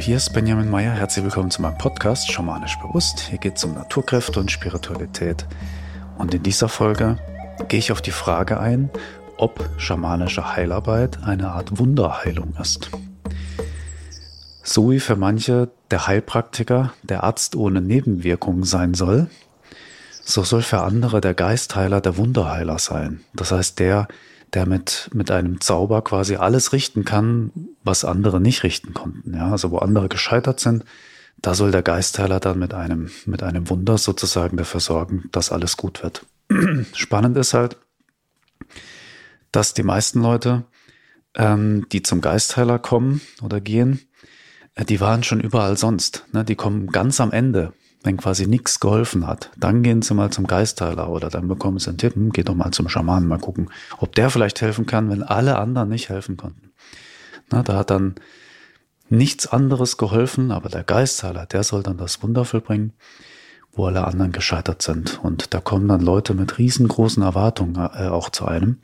hier ist Benjamin Meyer. Herzlich willkommen zu meinem Podcast Schamanisch Bewusst. Hier geht es um Naturkräfte und Spiritualität. Und in dieser Folge gehe ich auf die Frage ein, ob schamanische Heilarbeit eine Art Wunderheilung ist. So wie für manche der Heilpraktiker der Arzt ohne Nebenwirkungen sein soll, so soll für andere der Geistheiler der Wunderheiler sein. Das heißt, der, mit, mit einem Zauber quasi alles richten kann, was andere nicht richten konnten. Ja, also wo andere gescheitert sind, da soll der Geistheiler dann mit einem, mit einem Wunder sozusagen dafür sorgen, dass alles gut wird. Spannend ist halt, dass die meisten Leute, ähm, die zum Geistheiler kommen oder gehen, äh, die waren schon überall sonst. Ne? Die kommen ganz am Ende wenn quasi nichts geholfen hat, dann gehen Sie mal zum Geistheiler oder dann bekommen Sie einen Tipp, hm, geht doch mal zum Schamanen, mal gucken, ob der vielleicht helfen kann, wenn alle anderen nicht helfen konnten. Na, da hat dann nichts anderes geholfen, aber der Geistheiler, der soll dann das Wunder vollbringen, wo alle anderen gescheitert sind. Und da kommen dann Leute mit riesengroßen Erwartungen äh, auch zu einem.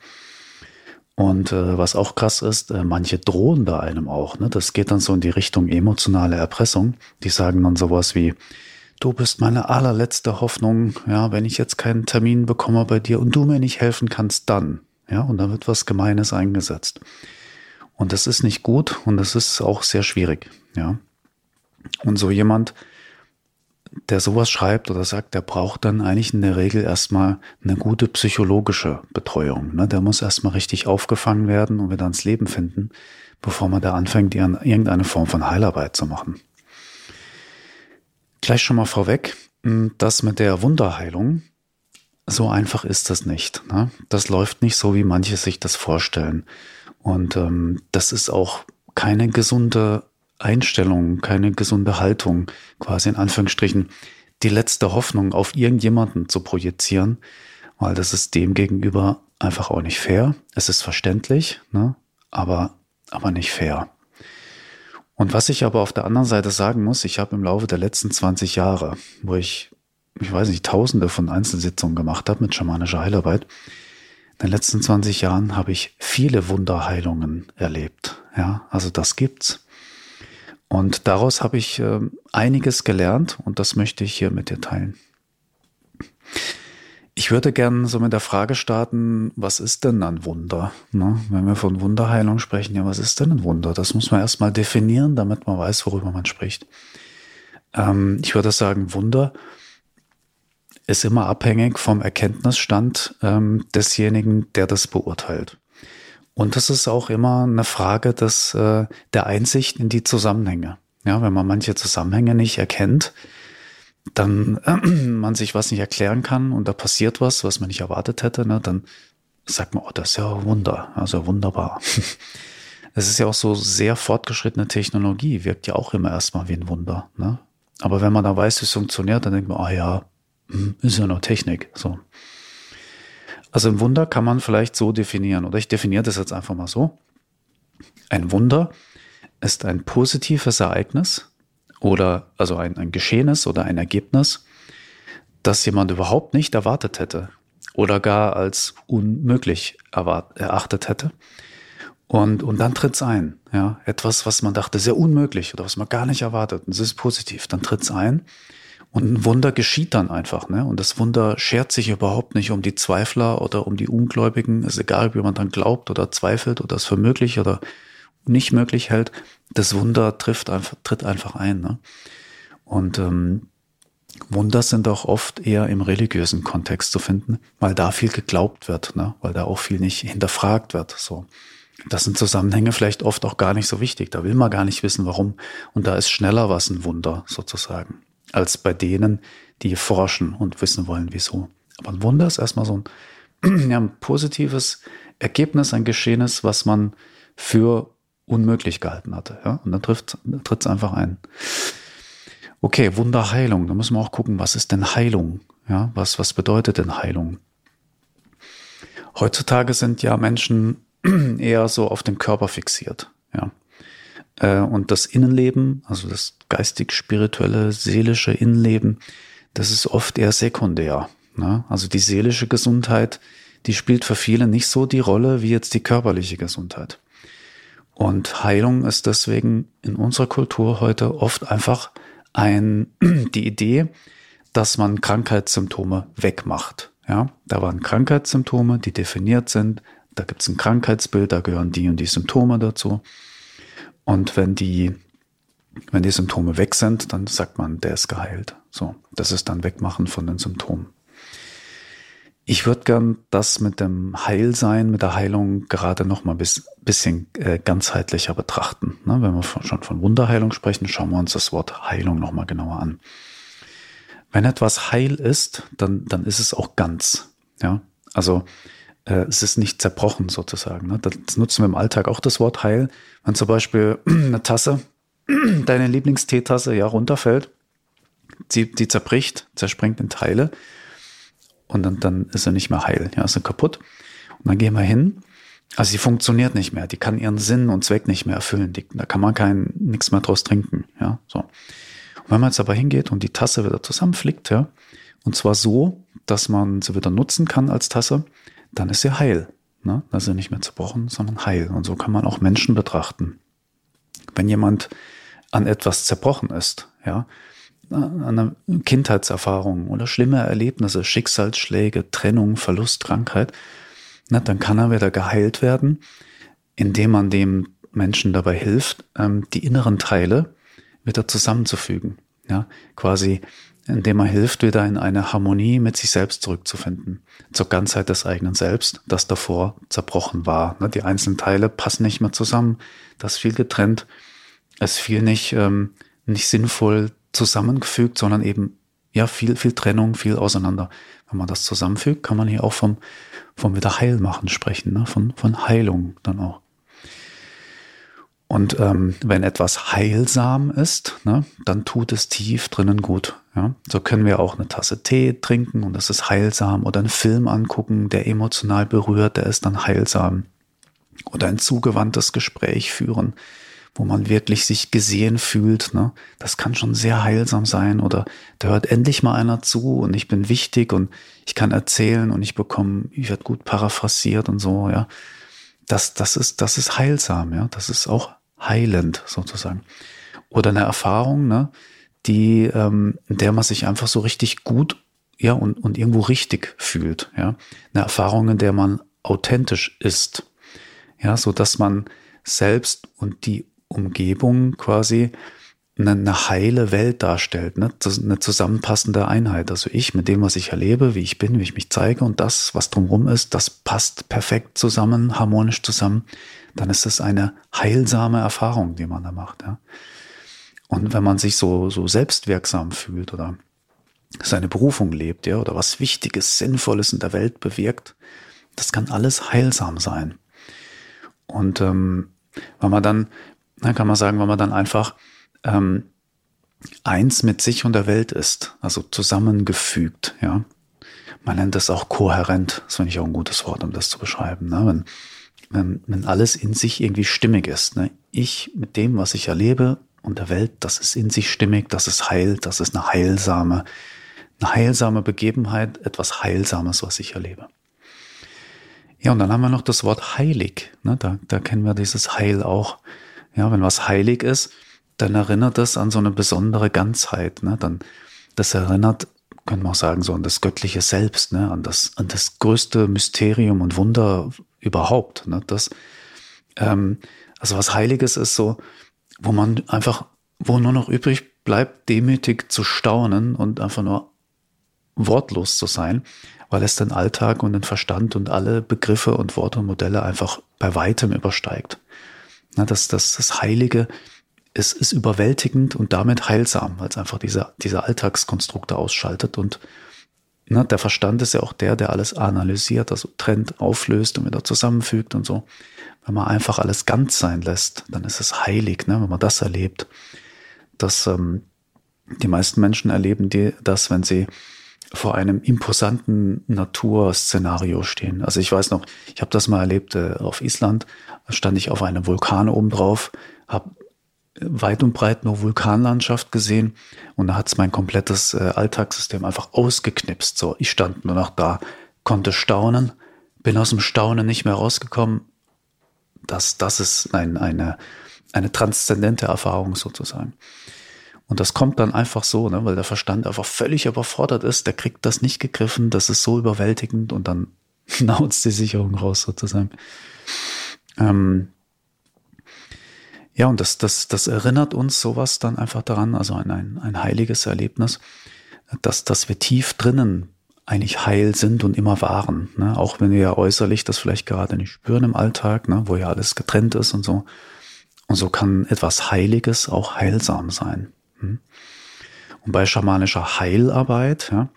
Und äh, was auch krass ist, äh, manche drohen da einem auch. Ne? Das geht dann so in die Richtung emotionale Erpressung. Die sagen dann sowas wie, du bist meine allerletzte Hoffnung, ja, wenn ich jetzt keinen Termin bekomme bei dir und du mir nicht helfen kannst, dann, ja, und dann wird was Gemeines eingesetzt. Und das ist nicht gut und das ist auch sehr schwierig, ja. Und so jemand, der sowas schreibt oder sagt, der braucht dann eigentlich in der Regel erstmal eine gute psychologische Betreuung. Ne? Der muss erstmal richtig aufgefangen werden und wieder ans Leben finden, bevor man da anfängt, irgendeine Form von Heilarbeit zu machen. Gleich schon mal vorweg, hm, das mit der Wunderheilung, so einfach ist das nicht. Ne? Das läuft nicht so, wie manche sich das vorstellen. Und ähm, das ist auch keine gesunde Einstellung, keine gesunde Haltung, quasi in Anführungsstrichen, die letzte Hoffnung auf irgendjemanden zu projizieren, weil das ist dem gegenüber einfach auch nicht fair. Es ist verständlich, ne? aber, aber nicht fair. Und was ich aber auf der anderen Seite sagen muss, ich habe im Laufe der letzten 20 Jahre, wo ich, ich weiß nicht, tausende von Einzelsitzungen gemacht habe mit schamanischer Heilarbeit, in den letzten 20 Jahren habe ich viele Wunderheilungen erlebt. Ja, also das gibt's. Und daraus habe ich äh, einiges gelernt und das möchte ich hier mit dir teilen. Ich würde gerne so mit der Frage starten, was ist denn ein Wunder? Ne? Wenn wir von Wunderheilung sprechen, ja, was ist denn ein Wunder? Das muss man erstmal definieren, damit man weiß, worüber man spricht. Ähm, ich würde sagen, Wunder ist immer abhängig vom Erkenntnisstand ähm, desjenigen, der das beurteilt. Und das ist auch immer eine Frage des, äh, der Einsicht in die Zusammenhänge. Ja, wenn man manche Zusammenhänge nicht erkennt, dann äh, man sich was nicht erklären kann und da passiert was, was man nicht erwartet hätte, ne, dann sagt man, oh, das ist ja Wunder, also wunderbar. Es ist ja auch so sehr fortgeschrittene Technologie, wirkt ja auch immer erstmal wie ein Wunder. Ne? Aber wenn man da weiß, wie es funktioniert, dann denkt man, ah ja, hm, ist ja nur Technik. So. Also ein Wunder kann man vielleicht so definieren, oder ich definiere das jetzt einfach mal so. Ein Wunder ist ein positives Ereignis, oder also ein, ein Geschehenes oder ein Ergebnis, das jemand überhaupt nicht erwartet hätte oder gar als unmöglich erwart, erachtet hätte. Und, und dann tritt's ein, ja, etwas, was man dachte, sehr unmöglich oder was man gar nicht erwartet. Und es ist positiv, dann tritt's ein. Und ein Wunder geschieht dann einfach, ne? Und das Wunder schert sich überhaupt nicht um die Zweifler oder um die Ungläubigen. Es ist egal, wie man dann glaubt oder zweifelt oder es für möglich oder nicht möglich hält, das Wunder trifft einfach, tritt einfach ein. Ne? Und ähm, Wunder sind auch oft eher im religiösen Kontext zu finden, weil da viel geglaubt wird, ne? weil da auch viel nicht hinterfragt wird. So. Das sind Zusammenhänge vielleicht oft auch gar nicht so wichtig. Da will man gar nicht wissen, warum. Und da ist schneller was ein Wunder sozusagen, als bei denen, die forschen und wissen wollen, wieso. Aber ein Wunder ist erstmal so ein, ja, ein positives Ergebnis, ein Geschehenes, was man für unmöglich gehalten hatte. Ja? Und dann trifft es einfach ein. Okay, Wunderheilung. Da müssen wir auch gucken, was ist denn Heilung? Ja, was, was bedeutet denn Heilung? Heutzutage sind ja Menschen eher so auf den Körper fixiert. Ja. Äh, und das Innenleben, also das geistig-spirituelle, seelische Innenleben, das ist oft eher sekundär. Ne? Also die seelische Gesundheit, die spielt für viele nicht so die Rolle wie jetzt die körperliche Gesundheit. Und Heilung ist deswegen in unserer Kultur heute oft einfach ein, die Idee, dass man Krankheitssymptome wegmacht. Ja, da waren Krankheitssymptome, die definiert sind. Da gibt es ein Krankheitsbild, da gehören die und die Symptome dazu. Und wenn die, wenn die Symptome weg sind, dann sagt man, der ist geheilt. So, das ist dann Wegmachen von den Symptomen. Ich würde gern das mit dem Heilsein, mit der Heilung gerade noch mal ein bisschen äh, ganzheitlicher betrachten. Ne? Wenn wir schon von Wunderheilung sprechen, schauen wir uns das Wort Heilung noch mal genauer an. Wenn etwas heil ist, dann, dann ist es auch ganz. Ja, also äh, es ist nicht zerbrochen sozusagen. Ne? Das nutzen wir im Alltag auch das Wort heil. Wenn zum Beispiel eine Tasse, deine Lieblingsteetasse, ja runterfällt, die, die zerbricht, zerspringt in Teile und dann, dann ist sie nicht mehr heil, ja, ist sie kaputt. Und dann gehen wir hin. Also sie funktioniert nicht mehr, die kann ihren Sinn und Zweck nicht mehr erfüllen. Die, da kann man kein nichts mehr draus trinken, ja, so. Und wenn man jetzt aber hingeht und die Tasse wieder zusammenflickt, ja, und zwar so, dass man sie wieder nutzen kann als Tasse, dann ist sie heil. Ne? Dann ist sie nicht mehr zerbrochen, sondern heil. Und so kann man auch Menschen betrachten. Wenn jemand an etwas zerbrochen ist, ja, an einer Kindheitserfahrung oder schlimme Erlebnisse, Schicksalsschläge, Trennung, Verlust, Krankheit, na, dann kann er wieder geheilt werden, indem man dem Menschen dabei hilft, ähm, die inneren Teile wieder zusammenzufügen. Ja, quasi, indem er hilft, wieder in eine Harmonie mit sich selbst zurückzufinden. Zur Ganzheit des eigenen Selbst, das davor zerbrochen war. Ne, die einzelnen Teile passen nicht mehr zusammen. Das viel getrennt. Es viel nicht, ähm, nicht sinnvoll zusammengefügt, sondern eben, ja, viel, viel Trennung, viel auseinander. Wenn man das zusammenfügt, kann man hier auch vom, vom Wiederheilmachen sprechen, ne? von, von Heilung dann auch. Und ähm, wenn etwas heilsam ist, ne, dann tut es tief drinnen gut. Ja? So können wir auch eine Tasse Tee trinken und das ist heilsam oder einen Film angucken, der emotional berührt, der ist dann heilsam. Oder ein zugewandtes Gespräch führen, wo man wirklich sich gesehen fühlt. Ne? Das kann schon sehr heilsam sein. Oder da hört endlich mal einer zu und ich bin wichtig und ich kann erzählen und ich bekomme, ich werde gut paraphrasiert und so, ja. Das, das ist, das ist heilsam, ja. Das ist auch heilend sozusagen. Oder eine Erfahrung, ne, die, ähm, in der man sich einfach so richtig gut, ja, und, und irgendwo richtig fühlt, ja. Eine Erfahrung, in der man authentisch ist, ja, so dass man selbst und die Umgebung quasi eine, eine heile Welt darstellt, ne? eine zusammenpassende Einheit. Also ich mit dem, was ich erlebe, wie ich bin, wie ich mich zeige und das, was drumherum ist, das passt perfekt zusammen, harmonisch zusammen. Dann ist es eine heilsame Erfahrung, die man da macht. Ja? Und wenn man sich so, so selbstwirksam fühlt oder seine Berufung lebt, ja, oder was Wichtiges, Sinnvolles in der Welt bewirkt, das kann alles heilsam sein. Und ähm, wenn man dann, dann kann man sagen, wenn man dann einfach ähm, eins mit sich und der Welt ist, also zusammengefügt, ja. Man nennt das auch kohärent, das finde ich auch ein gutes Wort, um das zu beschreiben. Ne? Wenn, wenn, wenn alles in sich irgendwie stimmig ist. Ne? Ich mit dem, was ich erlebe und der Welt, das ist in sich stimmig, das ist heil, das ist eine heilsame, eine heilsame Begebenheit, etwas Heilsames, was ich erlebe. Ja, und dann haben wir noch das Wort heilig. Ne? Da, da kennen wir dieses Heil auch. Ja, wenn was heilig ist, dann erinnert das an so eine besondere Ganzheit. Ne? Dann, das erinnert, können wir auch sagen, so an das göttliche Selbst, ne? an, das, an das größte Mysterium und Wunder überhaupt. Ne? Das, ähm, also was Heiliges ist so, wo man einfach, wo nur noch übrig bleibt, demütig zu staunen und einfach nur wortlos zu sein, weil es den Alltag und den Verstand und alle Begriffe und Worte und Modelle einfach bei weitem übersteigt. Na, das, das, das Heilige es ist überwältigend und damit heilsam, weil es einfach diese, diese Alltagskonstrukte ausschaltet und ne, der Verstand ist ja auch der, der alles analysiert, also trennt, auflöst und wieder zusammenfügt und so. Wenn man einfach alles ganz sein lässt, dann ist es heilig, ne, wenn man das erlebt. Dass ähm, die meisten Menschen erleben die, das, wenn sie vor einem imposanten Naturszenario stehen. Also ich weiß noch, ich habe das mal erlebt äh, auf Island, da stand ich auf einem Vulkan oben drauf, habe weit und breit nur Vulkanlandschaft gesehen und da hat es mein komplettes äh, Alltagssystem einfach ausgeknipst. So, ich stand nur noch da, konnte staunen, bin aus dem Staunen nicht mehr rausgekommen, Das, das ist ein, eine, eine transzendente Erfahrung sozusagen. Und das kommt dann einfach so, ne, weil der Verstand einfach völlig überfordert ist, der kriegt das nicht gegriffen, das ist so überwältigend und dann nauzt die Sicherung raus sozusagen. Ähm, ja, und das, das, das erinnert uns sowas dann einfach daran, also an ein, ein heiliges Erlebnis, dass, dass wir tief drinnen eigentlich heil sind und immer waren. Ne? Auch wenn wir ja äußerlich das vielleicht gerade nicht spüren im Alltag, ne? wo ja alles getrennt ist und so. Und so kann etwas Heiliges auch heilsam sein. Hm? Und bei schamanischer Heilarbeit, ja,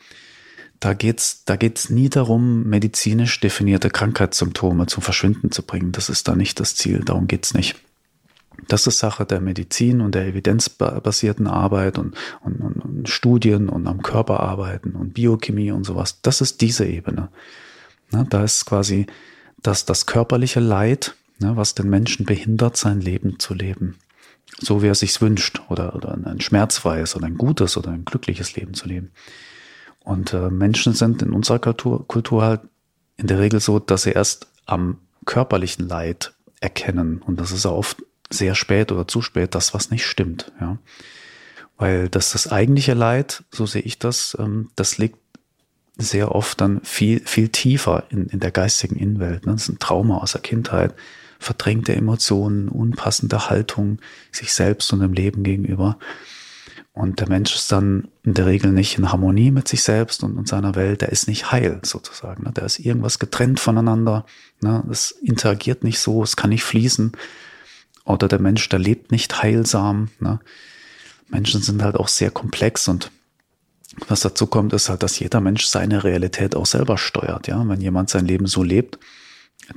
da geht's, da geht's nie darum, medizinisch definierte Krankheitssymptome zum Verschwinden zu bringen. Das ist da nicht das Ziel. Darum geht's nicht. Das ist Sache der Medizin und der evidenzbasierten Arbeit und, und, und, Studien und am Körper arbeiten und Biochemie und sowas. Das ist diese Ebene. Na, da ist quasi das, das körperliche Leid, ne, was den Menschen behindert, sein Leben zu leben. So wie er sich's wünscht oder, oder ein schmerzfreies oder ein gutes oder ein glückliches Leben zu leben. Und äh, Menschen sind in unserer Kultur, Kultur halt in der Regel so, dass sie erst am körperlichen Leid erkennen. Und das ist auch oft sehr spät oder zu spät das, was nicht stimmt. Ja. Weil das, das eigentliche Leid, so sehe ich das, ähm, das liegt sehr oft dann viel, viel tiefer in, in der geistigen Innenwelt. Ne? Das ist ein Trauma aus der Kindheit, verdrängte Emotionen, unpassende Haltung sich selbst und dem Leben gegenüber. Und der Mensch ist dann in der Regel nicht in Harmonie mit sich selbst und, und seiner Welt. Der ist nicht heil sozusagen. Ne? Der ist irgendwas getrennt voneinander. Ne? Es interagiert nicht so, es kann nicht fließen oder der Mensch, der lebt nicht heilsam. Ne? Menschen sind halt auch sehr komplex und was dazu kommt, ist halt, dass jeder Mensch seine Realität auch selber steuert. Ja, wenn jemand sein Leben so lebt,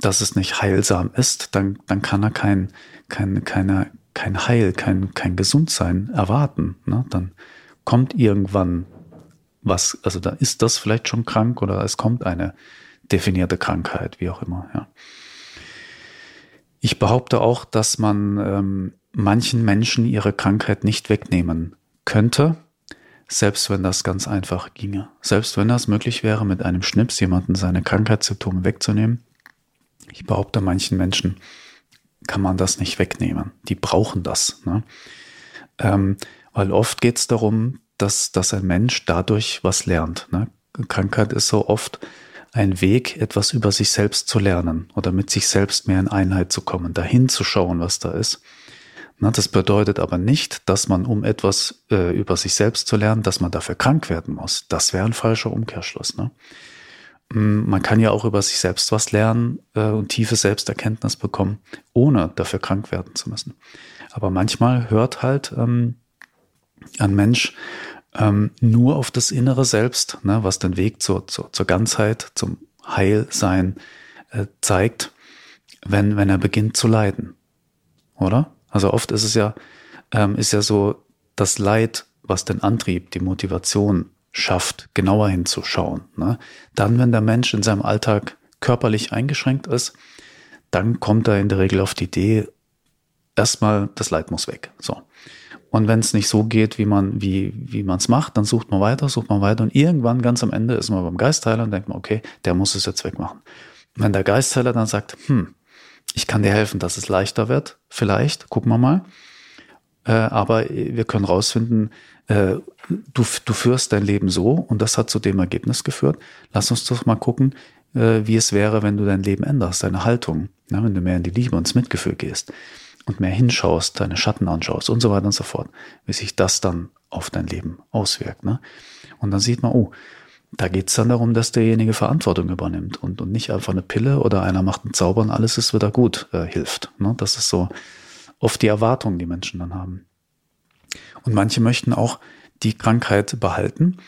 dass es nicht heilsam ist, dann, dann kann er kein, kein, keine, kein Heil, kein, kein Gesundsein erwarten. Ne? Dann kommt irgendwann was, also da ist das vielleicht schon krank oder es kommt eine definierte Krankheit, wie auch immer. Ja. Ich behaupte auch, dass man ähm, manchen Menschen ihre Krankheit nicht wegnehmen könnte, selbst wenn das ganz einfach ginge. Selbst wenn das möglich wäre, mit einem Schnips jemanden seine Krankheitssymptome wegzunehmen. Ich behaupte, manchen Menschen kann man das nicht wegnehmen. Die brauchen das. Ne? Ähm, weil oft geht es darum, dass, dass ein Mensch dadurch was lernt. Ne? Krankheit ist so oft ein Weg, etwas über sich selbst zu lernen oder mit sich selbst mehr in Einheit zu kommen, dahin zu schauen, was da ist. Na, das bedeutet aber nicht, dass man, um etwas äh, über sich selbst zu lernen, dass man dafür krank werden muss. Das wäre ein falscher Umkehrschluss. Ne? Mm, man kann ja auch über sich selbst was lernen äh, und tiefe Selbsterkenntnis bekommen, ohne dafür krank werden zu müssen. Aber manchmal hört halt ähm, ein Mensch ähm, nur auf das innere Selbst, ne, was den Weg zur, zur, zur Ganzheit, zum Heilsein äh, zeigt, wenn, wenn er beginnt zu leiden. Oder? Also oft ist es ja, ähm, ist ja so das Leid, was den Antrieb, die Motivation schafft, genauer hinzuschauen. Ne? Dann, wenn der Mensch in seinem Alltag körperlich eingeschränkt ist, dann kommt er in der Regel auf die Idee, erstmal, das Leid muss weg. So. Und wenn es nicht so geht, wie man wie wie man es macht, dann sucht man weiter, sucht man weiter und irgendwann ganz am Ende ist man beim Geistheiler und denkt man, okay, der muss es jetzt wegmachen. Wenn der Geistheiler dann sagt, hm, ich kann dir helfen, dass es leichter wird, vielleicht, gucken wir mal. Äh, aber wir können rausfinden, äh, du, du führst dein Leben so und das hat zu dem Ergebnis geführt. Lass uns doch mal gucken, äh, wie es wäre, wenn du dein Leben änderst, deine Haltung, ja, wenn du mehr in die Liebe und ins Mitgefühl gehst und mehr hinschaust, deine Schatten anschaust und so weiter und so fort, wie sich das dann auf dein Leben auswirkt. Ne? Und dann sieht man, oh, da geht's dann darum, dass derjenige Verantwortung übernimmt und, und nicht einfach eine Pille oder einer macht einen Zauber und alles ist wieder gut, äh, hilft. Ne? Das ist so oft die Erwartung, die Menschen dann haben. Und manche möchten auch die Krankheit behalten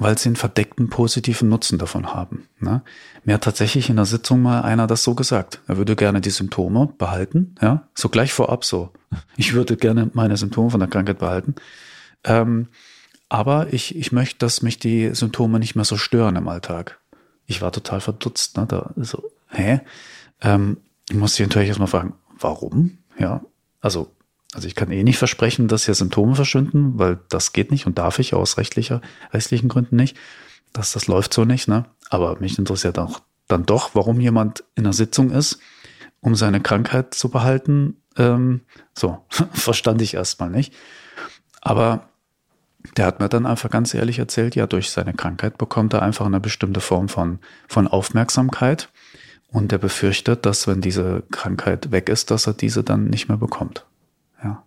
weil sie einen verdeckten positiven Nutzen davon haben. Ne? Mir hat tatsächlich in der Sitzung mal einer das so gesagt. Er würde gerne die Symptome behalten, ja, so gleich vorab so. Ich würde gerne meine Symptome von der Krankheit behalten. Ähm, aber ich, ich möchte, dass mich die Symptome nicht mehr so stören im Alltag. Ich war total verdutzt. Ne? Da, so, hä? Ähm, ich muss dich natürlich erstmal fragen, warum? Ja, also also ich kann eh nicht versprechen, dass hier Symptome verschwinden, weil das geht nicht und darf ich aus rechtlicher, rechtlichen Gründen nicht. Das, das läuft so nicht, ne? Aber mich interessiert auch dann doch, warum jemand in einer Sitzung ist um seine Krankheit zu behalten. Ähm, so, verstand ich erstmal nicht. Aber der hat mir dann einfach ganz ehrlich erzählt, ja, durch seine Krankheit bekommt er einfach eine bestimmte Form von, von Aufmerksamkeit. Und er befürchtet, dass wenn diese Krankheit weg ist, dass er diese dann nicht mehr bekommt. Ja.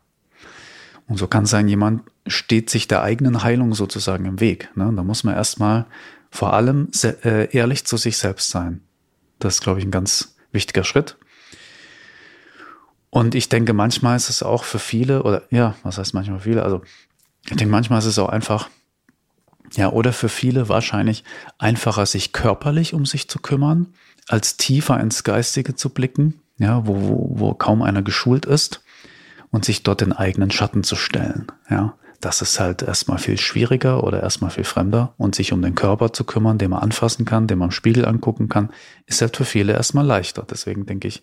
Und so kann sein, jemand steht sich der eigenen Heilung sozusagen im Weg. Ne? Da muss man erstmal vor allem äh, ehrlich zu sich selbst sein. Das ist, glaube ich, ein ganz wichtiger Schritt. Und ich denke, manchmal ist es auch für viele, oder ja, was heißt manchmal viele? Also ich denke, manchmal ist es auch einfach, ja, oder für viele wahrscheinlich einfacher, sich körperlich um sich zu kümmern, als tiefer ins Geistige zu blicken, ja, wo, wo, wo kaum einer geschult ist und sich dort den eigenen Schatten zu stellen, ja. Das ist halt erstmal viel schwieriger oder erstmal viel fremder und sich um den Körper zu kümmern, den man anfassen kann, den man im Spiegel angucken kann, ist halt für viele erstmal leichter. Deswegen denke ich,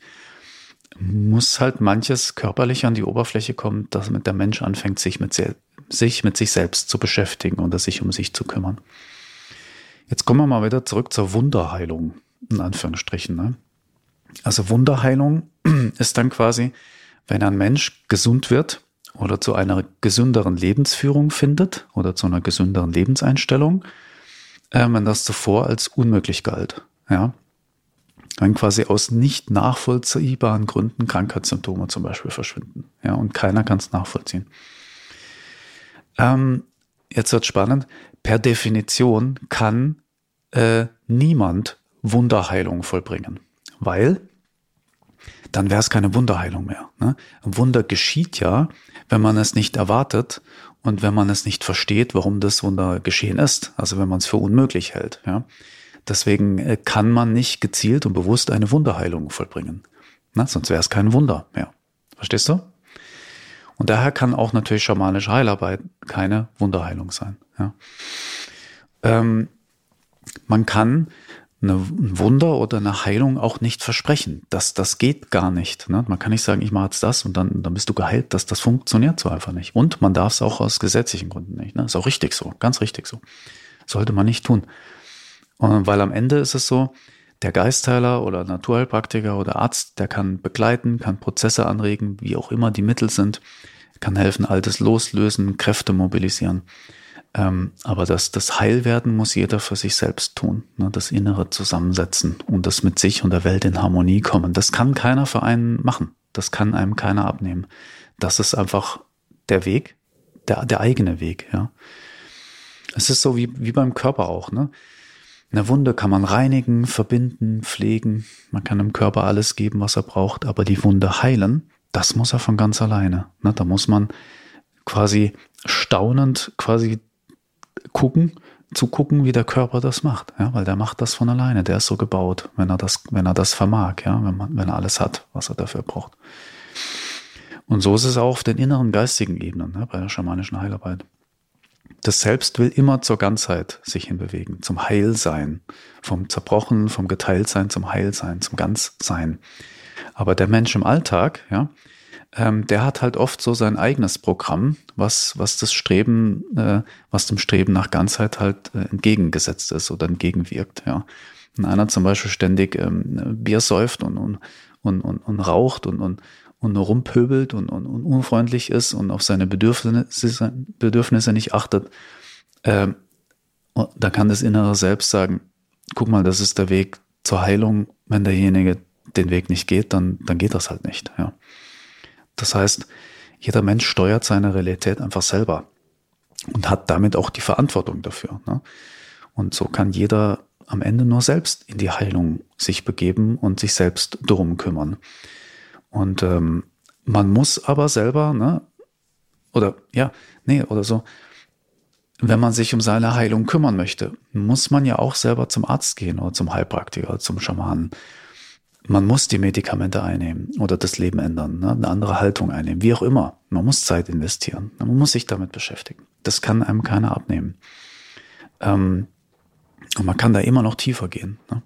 muss halt manches körperlich an die Oberfläche kommen, dass der Mensch anfängt, sich mit sich mit sich selbst zu beschäftigen oder sich um sich zu kümmern. Jetzt kommen wir mal wieder zurück zur Wunderheilung, in Anführungsstrichen. Ne? Also Wunderheilung ist dann quasi, wenn ein Mensch gesund wird oder zu einer gesünderen Lebensführung findet oder zu einer gesünderen Lebenseinstellung, äh, wenn das zuvor als unmöglich galt. Ja, wenn quasi aus nicht nachvollziehbaren Gründen Krankheitssymptome zum Beispiel verschwinden. Ja, und keiner kann es nachvollziehen. Ähm, jetzt wird spannend. Per Definition kann äh, niemand Wunderheilung vollbringen, weil dann wäre es keine Wunderheilung mehr. Ne? Wunder geschieht ja, wenn man es nicht erwartet und wenn man es nicht versteht, warum das Wunder geschehen ist. Also wenn man es für unmöglich hält. Ja? Deswegen äh, kann man nicht gezielt und bewusst eine Wunderheilung vollbringen. Na, sonst wäre es kein Wunder mehr. Verstehst du? Und daher kann auch natürlich schamanische Heilarbeit keine Wunderheilung sein. Ja. Ähm, man kann ein Wunder oder eine Heilung auch nicht versprechen. Das, das geht gar nicht. Ne? Man kann nicht sagen, ich mache jetzt das und dann, dann bist du geheilt. Das, das funktioniert so einfach nicht. Und man darf es auch aus gesetzlichen Gründen nicht. Ne? Ist auch richtig so, ganz richtig so. Sollte man nicht tun. Und weil am Ende ist es so, der Geistheiler oder Naturheilpraktiker oder Arzt, der kann begleiten, kann Prozesse anregen, wie auch immer die Mittel sind, kann helfen, Altes loslösen, Kräfte mobilisieren. Ähm, aber das, das Heilwerden muss jeder für sich selbst tun, ne? das Innere zusammensetzen und das mit sich und der Welt in Harmonie kommen. Das kann keiner für einen machen. Das kann einem keiner abnehmen. Das ist einfach der Weg, der, der eigene Weg, ja. Es ist so wie, wie beim Körper auch, ne? Eine Wunde kann man reinigen, verbinden, pflegen. Man kann dem Körper alles geben, was er braucht. Aber die Wunde heilen, das muss er von ganz alleine. Ne, da muss man quasi staunend quasi gucken, zugucken, wie der Körper das macht. Ja, weil der macht das von alleine. Der ist so gebaut, wenn er das, wenn er das vermag, ja, wenn man, wenn er alles hat, was er dafür braucht. Und so ist es auch auf den inneren geistigen Ebenen, ne, bei der schamanischen Heilarbeit. Das Selbst will immer zur Ganzheit sich hinbewegen, zum Heilsein, vom Zerbrochen, vom Geteiltsein zum Heilsein, zum Ganzsein. Aber der Mensch im Alltag, ja, ähm, der hat halt oft so sein eigenes Programm, was, was das Streben, äh, was dem Streben nach Ganzheit halt äh, entgegengesetzt ist oder entgegenwirkt, ja. Wenn einer zum Beispiel ständig ähm, Bier säuft und, und, und, und, und raucht und, und, und nur rumpöbelt und, und, und unfreundlich ist und auf seine Bedürfnisse, Bedürfnisse nicht achtet, ähm, da kann das innere Selbst sagen, guck mal, das ist der Weg zur Heilung. Wenn derjenige den Weg nicht geht, dann, dann geht das halt nicht. Ja. Das heißt, jeder Mensch steuert seine Realität einfach selber und hat damit auch die Verantwortung dafür. Ne? Und so kann jeder am Ende nur selbst in die Heilung sich begeben und sich selbst darum kümmern. Und ähm, man muss aber selber, ne, oder ja, nee, oder so, wenn man sich um seine Heilung kümmern möchte, muss man ja auch selber zum Arzt gehen oder zum Heilpraktiker, zum Schamanen. Man muss die Medikamente einnehmen oder das Leben ändern, ne? eine andere Haltung einnehmen, wie auch immer. Man muss Zeit investieren. Man muss sich damit beschäftigen. Das kann einem keiner abnehmen. Ähm, und man kann da immer noch tiefer gehen. Ne?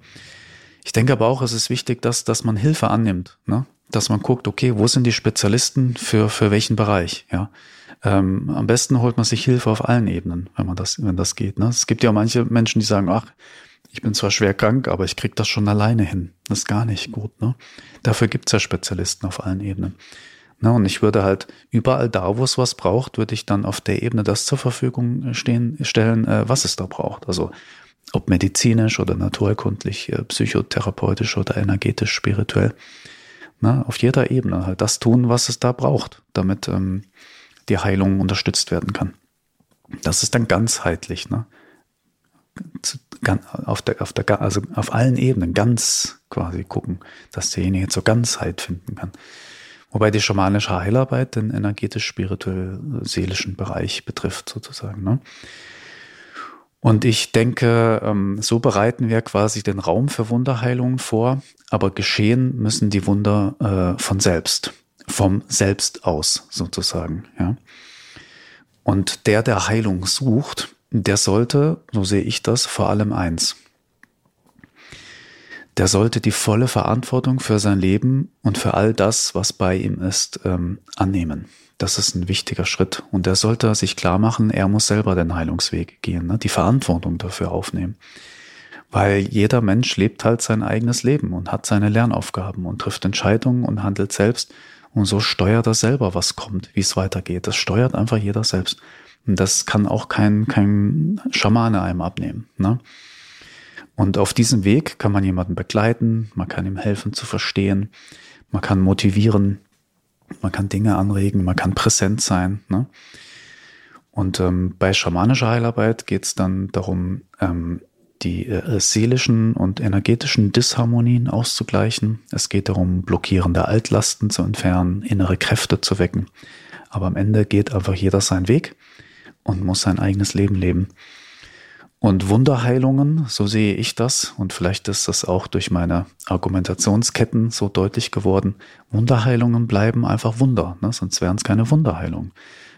Ich denke aber auch, es ist wichtig, dass, dass man Hilfe annimmt. Ne? dass man guckt, okay, wo sind die Spezialisten für, für welchen Bereich, ja. Ähm, am besten holt man sich Hilfe auf allen Ebenen, wenn man das, wenn das geht. Ne? Es gibt ja auch manche Menschen, die sagen, ach, ich bin zwar schwer krank, aber ich krieg das schon alleine hin. Das ist gar nicht gut. Ne? Dafür gibt's ja Spezialisten auf allen Ebenen. Na, und ich würde halt überall da, wo es was braucht, würde ich dann auf der Ebene das zur Verfügung stehen, stellen, äh, was es da braucht. Also ob medizinisch oder naturerkundlich, äh, psychotherapeutisch oder energetisch, spirituell. Na, auf jeder Ebene halt das tun, was es da braucht, damit ähm, die Heilung unterstützt werden kann. Das ist dann ganzheitlich, ne? Auf der, auf der, also auf allen Ebenen ganz quasi gucken, dass derjenige zur Ganzheit finden kann. Wobei die schamanische Heilarbeit den energetisch-spirituell-seelischen Bereich betrifft, sozusagen. Ne? Und ich denke, ähm, so bereiten wir quasi den Raum für Wunderheilungen vor, aber geschehen müssen die Wunder äh, von selbst, vom Selbst aus sozusagen. Ja. Und der, der Heilung sucht, der sollte, so sehe ich das, vor allem eins. Der sollte die volle Verantwortung für sein Leben und für all das, was bei ihm ist, ähm, annehmen. Das ist ein wichtiger Schritt. Und er sollte sich klar machen, er muss selber den Heilungsweg gehen, ne? die Verantwortung dafür aufnehmen. Weil jeder Mensch lebt halt sein eigenes Leben und hat seine Lernaufgaben und trifft Entscheidungen und handelt selbst. Und so steuert er selber, was kommt, wie es weitergeht. Das steuert einfach jeder selbst. Und das kann auch kein, kein Schamane einem abnehmen. Ne? Und auf diesem Weg kann man jemanden begleiten, man kann ihm helfen zu verstehen, man kann motivieren, man kann Dinge anregen, man kann präsent sein. Ne? Und ähm, bei schamanischer Heilarbeit geht es dann darum, ähm, die äh, seelischen und energetischen Disharmonien auszugleichen. Es geht darum, blockierende Altlasten zu entfernen, innere Kräfte zu wecken. Aber am Ende geht einfach jeder seinen Weg und muss sein eigenes Leben leben. Und Wunderheilungen, so sehe ich das, und vielleicht ist das auch durch meine Argumentationsketten so deutlich geworden, Wunderheilungen bleiben einfach Wunder, ne? sonst wären es keine Wunderheilungen.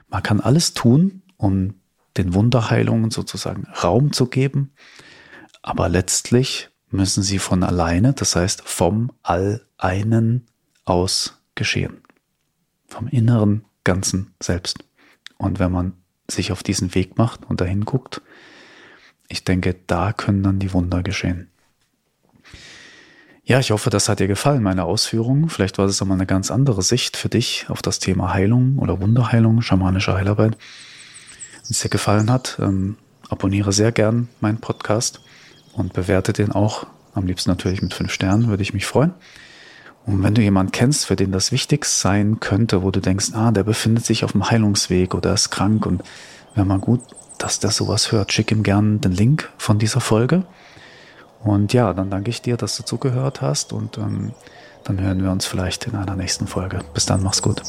Man kann alles tun, um den Wunderheilungen sozusagen Raum zu geben, aber letztlich müssen sie von alleine, das heißt vom All-Einen aus geschehen. Vom inneren Ganzen selbst. Und wenn man sich auf diesen Weg macht und dahin guckt, ich denke, da können dann die Wunder geschehen. Ja, ich hoffe, das hat dir gefallen, meine Ausführungen. Vielleicht war auch mal eine ganz andere Sicht für dich auf das Thema Heilung oder Wunderheilung, schamanische Heilarbeit. Wenn es dir gefallen hat, ähm, abonniere sehr gern meinen Podcast und bewerte den auch. Am liebsten natürlich mit fünf Sternen, würde ich mich freuen. Und wenn du jemanden kennst, für den das wichtig sein könnte, wo du denkst, ah, der befindet sich auf dem Heilungsweg oder ist krank und wäre mal gut, dass der sowas hört. Schick ihm gern den Link von dieser Folge. Und ja, dann danke ich dir, dass du zugehört hast und ähm, dann hören wir uns vielleicht in einer nächsten Folge. Bis dann, mach's gut.